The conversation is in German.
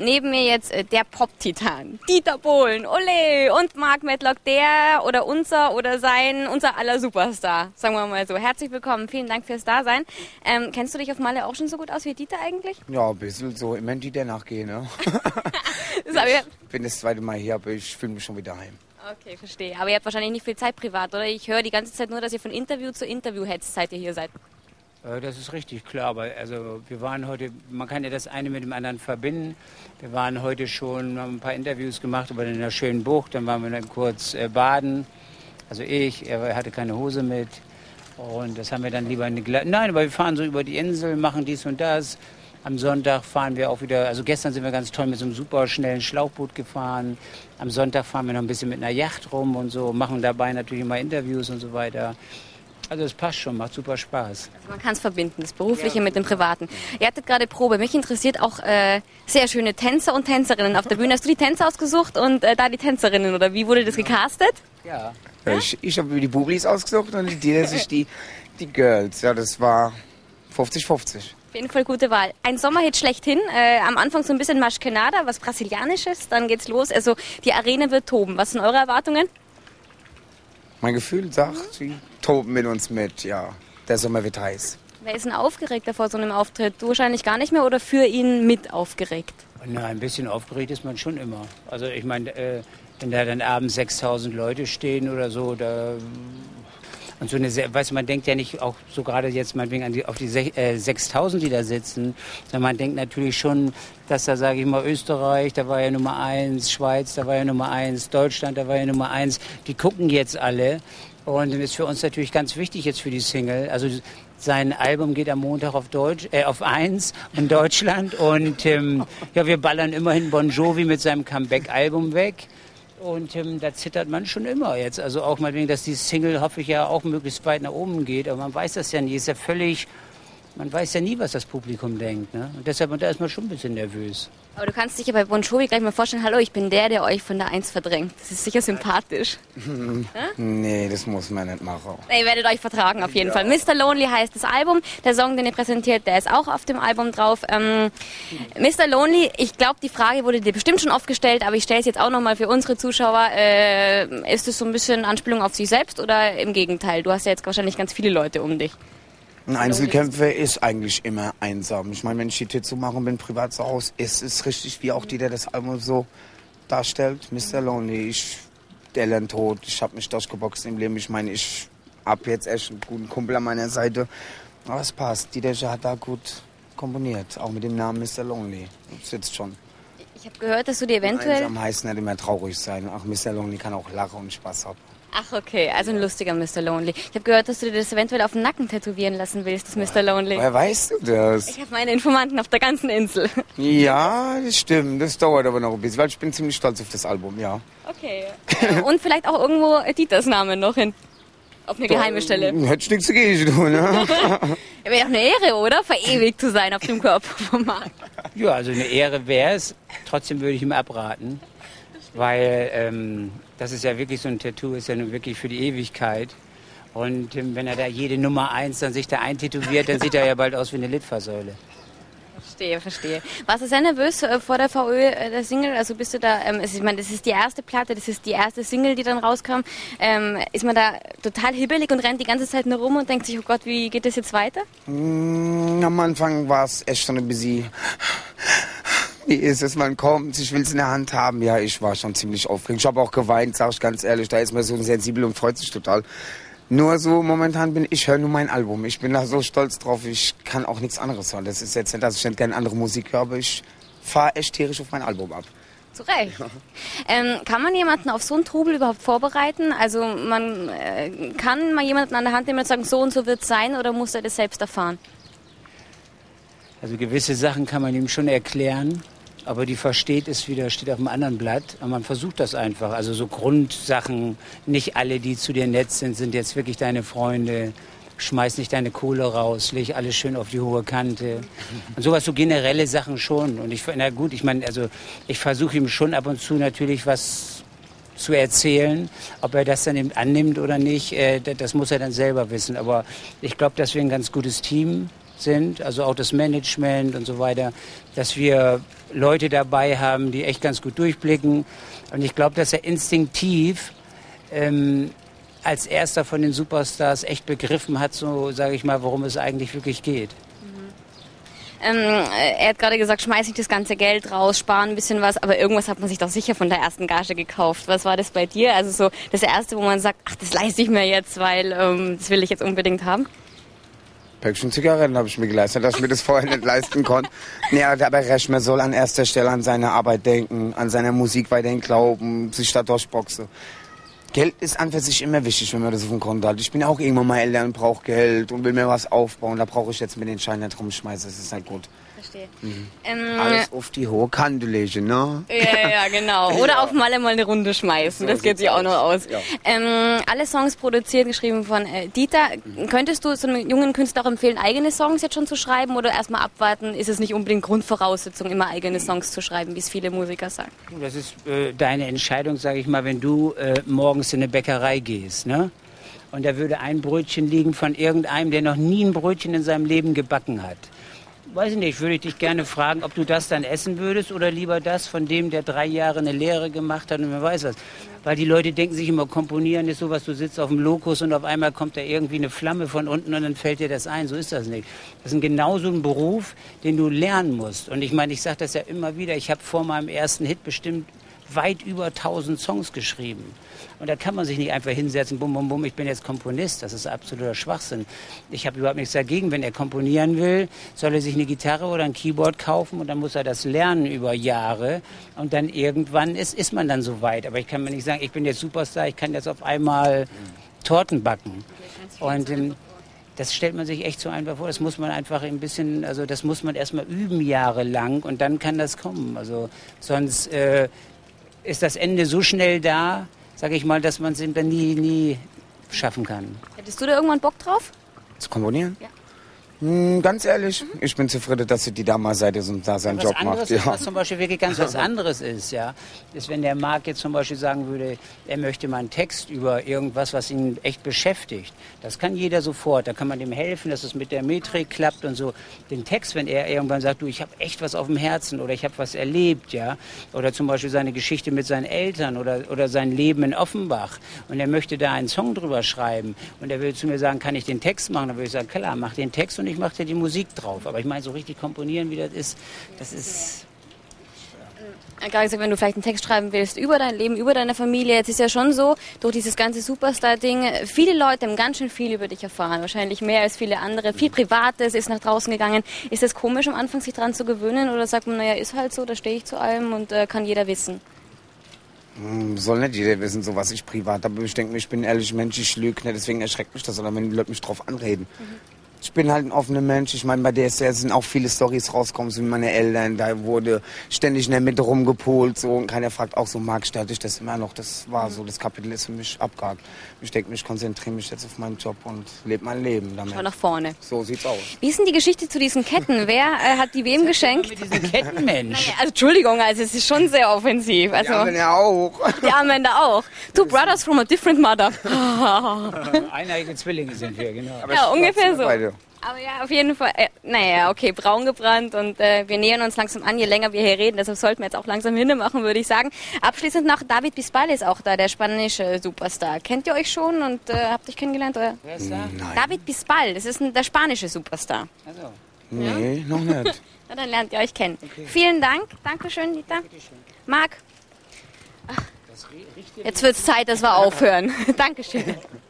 neben mir jetzt äh, der Pop-Titan, Dieter Bohlen, ole, und Mark Medlock, der oder unser oder sein, unser aller Superstar, sagen wir mal so. Herzlich willkommen, vielen Dank fürs Dasein. Ähm, kennst du dich auf Malle auch schon so gut aus wie Dieter eigentlich? Ja, ein bisschen so, immer die der nachgehen, ne? ich bin das zweite Mal hier, aber ich fühle mich schon wieder heim. Okay, verstehe. Aber ihr habt wahrscheinlich nicht viel Zeit privat, oder? Ich höre die ganze Zeit nur, dass ihr von Interview zu Interview hetzt, seit ihr hier seid. Äh, das ist richtig klar, aber also wir waren heute, man kann ja das eine mit dem anderen verbinden. Wir waren heute schon, haben ein paar Interviews gemacht über in der schönen Bucht, dann waren wir dann kurz äh, baden. Also ich, er hatte keine Hose mit und das haben wir dann lieber in die Gla Nein, aber wir fahren so über die Insel, machen dies und das. Am Sonntag fahren wir auch wieder, also gestern sind wir ganz toll mit so einem super schnellen Schlauchboot gefahren. Am Sonntag fahren wir noch ein bisschen mit einer Yacht rum und so, machen dabei natürlich immer Interviews und so weiter. Also es passt schon, macht super Spaß. Also man kann es verbinden, das Berufliche ja. mit dem Privaten. Ihr hattet gerade Probe. Mich interessiert auch äh, sehr schöne Tänzer und Tänzerinnen auf der Bühne. Hast du die Tänzer ausgesucht und äh, da die Tänzerinnen oder wie wurde das gecastet? Ja. ja ich, ich habe mir die Bublis ausgesucht und die sich die, die Girls. Ja, das war 50-50. Auf jeden Fall gute Wahl. Ein Sommerhit schlechthin. Äh, am Anfang so ein bisschen Maschkenada, was Brasilianisches. Dann geht's los. Also die Arena wird toben. Was sind eure Erwartungen? Mein Gefühl sagt, sie toben mit uns mit. Ja, der Sommer wird heiß. Wer ist denn aufgeregter vor so einem Auftritt? Du wahrscheinlich gar nicht mehr oder für ihn mit aufgeregt? Na, ein bisschen aufgeregt ist man schon immer. Also ich meine, äh, wenn da dann abends 6000 Leute stehen oder so, da und so eine, weißt du, man denkt ja nicht auch so gerade jetzt meinetwegen an die, auf die äh, 6000, die da sitzen, sondern man denkt natürlich schon, dass da, sage ich mal, Österreich, da war ja Nummer eins, Schweiz, da war ja Nummer eins, Deutschland, da war ja Nummer eins. Die gucken jetzt alle. Und ist für uns natürlich ganz wichtig jetzt für die Single. Also sein Album geht am Montag auf Deutsch, äh, auf eins in Deutschland und ähm, ja, wir ballern immerhin Bon Jovi mit seinem Comeback-Album weg. Und ähm, da zittert man schon immer jetzt. Also auch mal wegen, dass die Single, hoffe ich ja, auch möglichst weit nach oben geht. Aber man weiß das ja nie. Ist ja völlig man weiß ja nie, was das Publikum denkt. Ne? Und deshalb und da ist man schon ein bisschen nervös. Aber du kannst dich ja bei Bon Jovi gleich mal vorstellen, hallo, ich bin der, der euch von der Eins verdrängt. Das ist sicher sympathisch. nee, das muss man nicht machen. ihr werdet euch vertragen auf jeden ja. Fall. Mr. Lonely heißt das Album. Der Song, den ihr präsentiert, der ist auch auf dem Album drauf. Ähm, Mr. Lonely, ich glaube, die Frage wurde dir bestimmt schon oft gestellt, aber ich stelle es jetzt auch nochmal für unsere Zuschauer. Äh, ist es so ein bisschen Anspielung auf sich selbst oder im Gegenteil? Du hast ja jetzt wahrscheinlich ganz viele Leute um dich. Ein Einzelkämpfer ist eigentlich immer einsam. Ich meine, wenn ich die Tür zumache bin privat zu Hause, ist es richtig, wie auch die, der das Album so darstellt. Mr. Lonely, ich, der lernt tot, ich habe mich durchgeboxt im Leben. Ich meine, ich habe jetzt echt einen guten Kumpel an meiner Seite. Aber es passt, die der hat da gut komponiert, auch mit dem Namen Mr. Lonely. Das sitzt schon. Ich habe gehört, dass du dir eventuell... Einsam heißt nicht immer traurig sein. Ach, Mr. Lonely kann auch lachen und Spaß haben. Ach, okay, also ein lustiger Mr. Lonely. Ich habe gehört, dass du dir das eventuell auf den Nacken tätowieren lassen willst, das Mr. Lonely. Woher weißt du das? Ich habe meine Informanten auf der ganzen Insel. Ja, das stimmt. Das dauert aber noch ein bisschen, weil ich bin ziemlich stolz auf das Album, ja. Okay. Und vielleicht auch irgendwo Dieters Name noch hin. Auf eine geheime Stelle. Hättest nichts dagegen tun, ne? Wäre auch eine Ehre, oder? Verewigt zu sein auf dem Körper vom Markt. Ja, also eine Ehre wäre es. Trotzdem würde ich ihm abraten. Weil ähm, das ist ja wirklich so ein Tattoo, ist ja nun wirklich für die Ewigkeit. Und ähm, wenn er da jede Nummer eins dann sich da eintätowiert, dann sieht er ja bald aus wie eine Litfaßsäule. Verstehe, verstehe. Warst du sehr nervös äh, vor der VÖ, äh, der Single? Also bist du da, ähm, ich meine, das ist die erste Platte, das ist die erste Single, die dann rauskam. Ähm, ist man da total hibbelig und rennt die ganze Zeit nur rum und denkt sich, oh Gott, wie geht das jetzt weiter? Mm, am Anfang war es echt schon ein bisschen wie ist es, man kommt, ich will es in der Hand haben. Ja, ich war schon ziemlich aufgeregt. Ich habe auch geweint, sag ich ganz ehrlich. Da ist man so sensibel und freut sich total. Nur so momentan bin ich höre nur mein Album. Ich bin da so stolz drauf. Ich kann auch nichts anderes hören. Das ist jetzt nicht, dass ich nicht gerne andere Musik höre, aber ich fahre echt tierisch auf mein Album ab. Zu Recht. Ja. Ähm, kann man jemanden auf so einen Trubel überhaupt vorbereiten? Also man äh, kann mal jemanden an der Hand nehmen und sagen, so und so wird es sein oder muss er das selbst erfahren? Also gewisse Sachen kann man ihm schon erklären, aber die versteht es wieder, steht auf einem anderen Blatt. Aber man versucht das einfach. Also so Grundsachen, nicht alle, die zu dir nett sind, sind jetzt wirklich deine Freunde. Schmeiß nicht deine Kohle raus, leg alles schön auf die hohe Kante. Und sowas, so generelle Sachen schon. Und ich, na gut, ich meine, also ich versuche ihm schon ab und zu natürlich was zu erzählen. Ob er das dann eben annimmt oder nicht, äh, das muss er dann selber wissen. Aber ich glaube, dass wir ein ganz gutes Team sind, also auch das Management und so weiter, dass wir Leute dabei haben, die echt ganz gut durchblicken. Und ich glaube, dass er instinktiv ähm, als erster von den Superstars echt begriffen hat, so sage ich mal, worum es eigentlich wirklich geht. Ähm, er hat gerade gesagt, schmeiß nicht das ganze Geld raus, sparen ein bisschen was, aber irgendwas hat man sich doch sicher von der ersten Gage gekauft. Was war das bei dir? Also so das erste, wo man sagt, ach, das leiste ich mir jetzt, weil ähm, das will ich jetzt unbedingt haben. Päckchen Zigaretten habe ich mir geleistet, dass ich mir das vorher nicht leisten konnte. Nee, aber Reschmer soll an erster Stelle an seine Arbeit denken, an seine Musik weiterhin glauben, sich da durchboxen. Geld ist an für sich immer wichtig, wenn man das auf dem Konto hat. Ich bin auch irgendwann mal älter und brauche Geld und will mir was aufbauen. Da brauche ich jetzt mit den Schein nicht rumschmeißen. Das ist halt gut. Verstehe. Mhm. Ähm, Alles auf die hohe Kante legen, ne? Ja, ja, genau. Oder ja. auf Malle mal eine Runde schmeißen. So das geht sich auch noch aus. Ja. Ähm, alle Songs produziert, geschrieben von äh, Dieter. Mhm. Könntest du so einem jungen Künstler auch empfehlen, eigene Songs jetzt schon zu schreiben oder erstmal abwarten? Ist es nicht unbedingt Grundvoraussetzung, immer eigene Songs zu schreiben, wie es viele Musiker sagen? Das ist äh, deine Entscheidung, sage ich mal, wenn du äh, morgens in eine Bäckerei gehst, ne? Und da würde ein Brötchen liegen von irgendeinem, der noch nie ein Brötchen in seinem Leben gebacken hat weiß ich nicht, würde ich dich gerne fragen, ob du das dann essen würdest oder lieber das von dem, der drei Jahre eine Lehre gemacht hat und wer weiß was. Weil die Leute denken sich immer, komponieren ist sowas, du sitzt auf dem Lokus und auf einmal kommt da irgendwie eine Flamme von unten und dann fällt dir das ein. So ist das nicht. Das ist genauso ein Beruf, den du lernen musst. Und ich meine, ich sage das ja immer wieder, ich habe vor meinem ersten Hit bestimmt weit über 1000 Songs geschrieben. Und da kann man sich nicht einfach hinsetzen, bum, bum, bum, ich bin jetzt Komponist. Das ist absoluter Schwachsinn. Ich habe überhaupt nichts dagegen. Wenn er komponieren will, soll er sich eine Gitarre oder ein Keyboard kaufen und dann muss er das lernen über Jahre. Und dann irgendwann ist, ist man dann so weit. Aber ich kann mir nicht sagen, ich bin jetzt Superstar, ich kann jetzt auf einmal Torten backen. Und ähm, das stellt man sich echt so einfach vor. Das muss man einfach ein bisschen, also das muss man erstmal üben jahrelang und dann kann das kommen. Also sonst äh, ist das Ende so schnell da, sage ich mal, dass man es dann nie, nie schaffen kann. Hättest du da irgendwann Bock drauf? Zu komponieren? Ja. Hm, ganz ehrlich, ich bin zufrieden, dass sie die da seid und da seinen Job macht. Ist, ja. Was zum Beispiel wirklich ganz was anderes ist, ja, ist, wenn der Marc jetzt zum Beispiel sagen würde, er möchte mal einen Text über irgendwas, was ihn echt beschäftigt. Das kann jeder sofort. Da kann man dem helfen, dass es mit der Metrik klappt und so. Den Text, wenn er irgendwann sagt, du, ich habe echt was auf dem Herzen oder ich habe was erlebt, ja, oder zum Beispiel seine Geschichte mit seinen Eltern oder, oder sein Leben in Offenbach und er möchte da einen Song drüber schreiben und er will zu mir sagen, kann ich den Text machen? Dann würde ich sagen, klar, mach den Text und ich mache ja die Musik drauf. Aber ich meine, so richtig komponieren, wie das ist, das ist gerade gesagt, wenn du vielleicht einen Text schreiben willst über dein Leben, über deine Familie, jetzt ist ja schon so, durch dieses ganze Superstar-Ding, viele Leute haben ganz schön viel über dich erfahren, wahrscheinlich mehr als viele andere. Viel Privates ist nach draußen gegangen. Ist das komisch am Anfang, sich daran zu gewöhnen oder sagt man, naja, ist halt so, da stehe ich zu allem und äh, kann jeder wissen? Hm, soll nicht jeder wissen, so was ich privat habe. Ich denke mir, ich bin ein ehrlicher Mensch, ich lüge nicht, deswegen erschreckt mich das, sondern wenn die Leute mich drauf anreden. Mhm ich bin halt ein offener Mensch. Ich meine, bei DSR sind auch viele Stories rausgekommen, so wie meine Eltern. Da wurde ständig in der Mitte rumgepolt. So. Und keiner fragt auch so, mag ich das immer noch? Das war so, das Kapitel ist für mich abgehakt. Ich denke, ich konzentriere mich jetzt auf meinen Job und lebe mein Leben damit. Schau nach vorne. So sieht's aus. Wie ist denn die Geschichte zu diesen Ketten? Wer äh, hat die wem geschenkt? Mit diesen Ketten, Mensch. Naja, also, Entschuldigung, also es ist schon sehr offensiv. Also, die Armbänder auch. Die Armbänder auch. Two brothers from a different mother. Eineige Zwillinge sind wir, genau. Aber ja, ungefähr so. Beide. Aber ja, auf jeden Fall, äh, naja, okay, braun gebrannt und äh, wir nähern uns langsam an, je länger wir hier reden, deshalb sollten wir jetzt auch langsam hinmachen, würde ich sagen. Abschließend noch, David Bisbal ist auch da, der spanische Superstar. Kennt ihr euch schon und äh, habt euch kennengelernt? Oder? Wer ist da? Nein. David Bisbal, das ist ein, der spanische Superstar. Also. Nee, ja? noch nicht. Na, dann lernt ihr euch kennen. Okay. Vielen Dank, Dankeschön, Dieter. Marc. Jetzt wird es Zeit, dass wir aufhören. Dankeschön.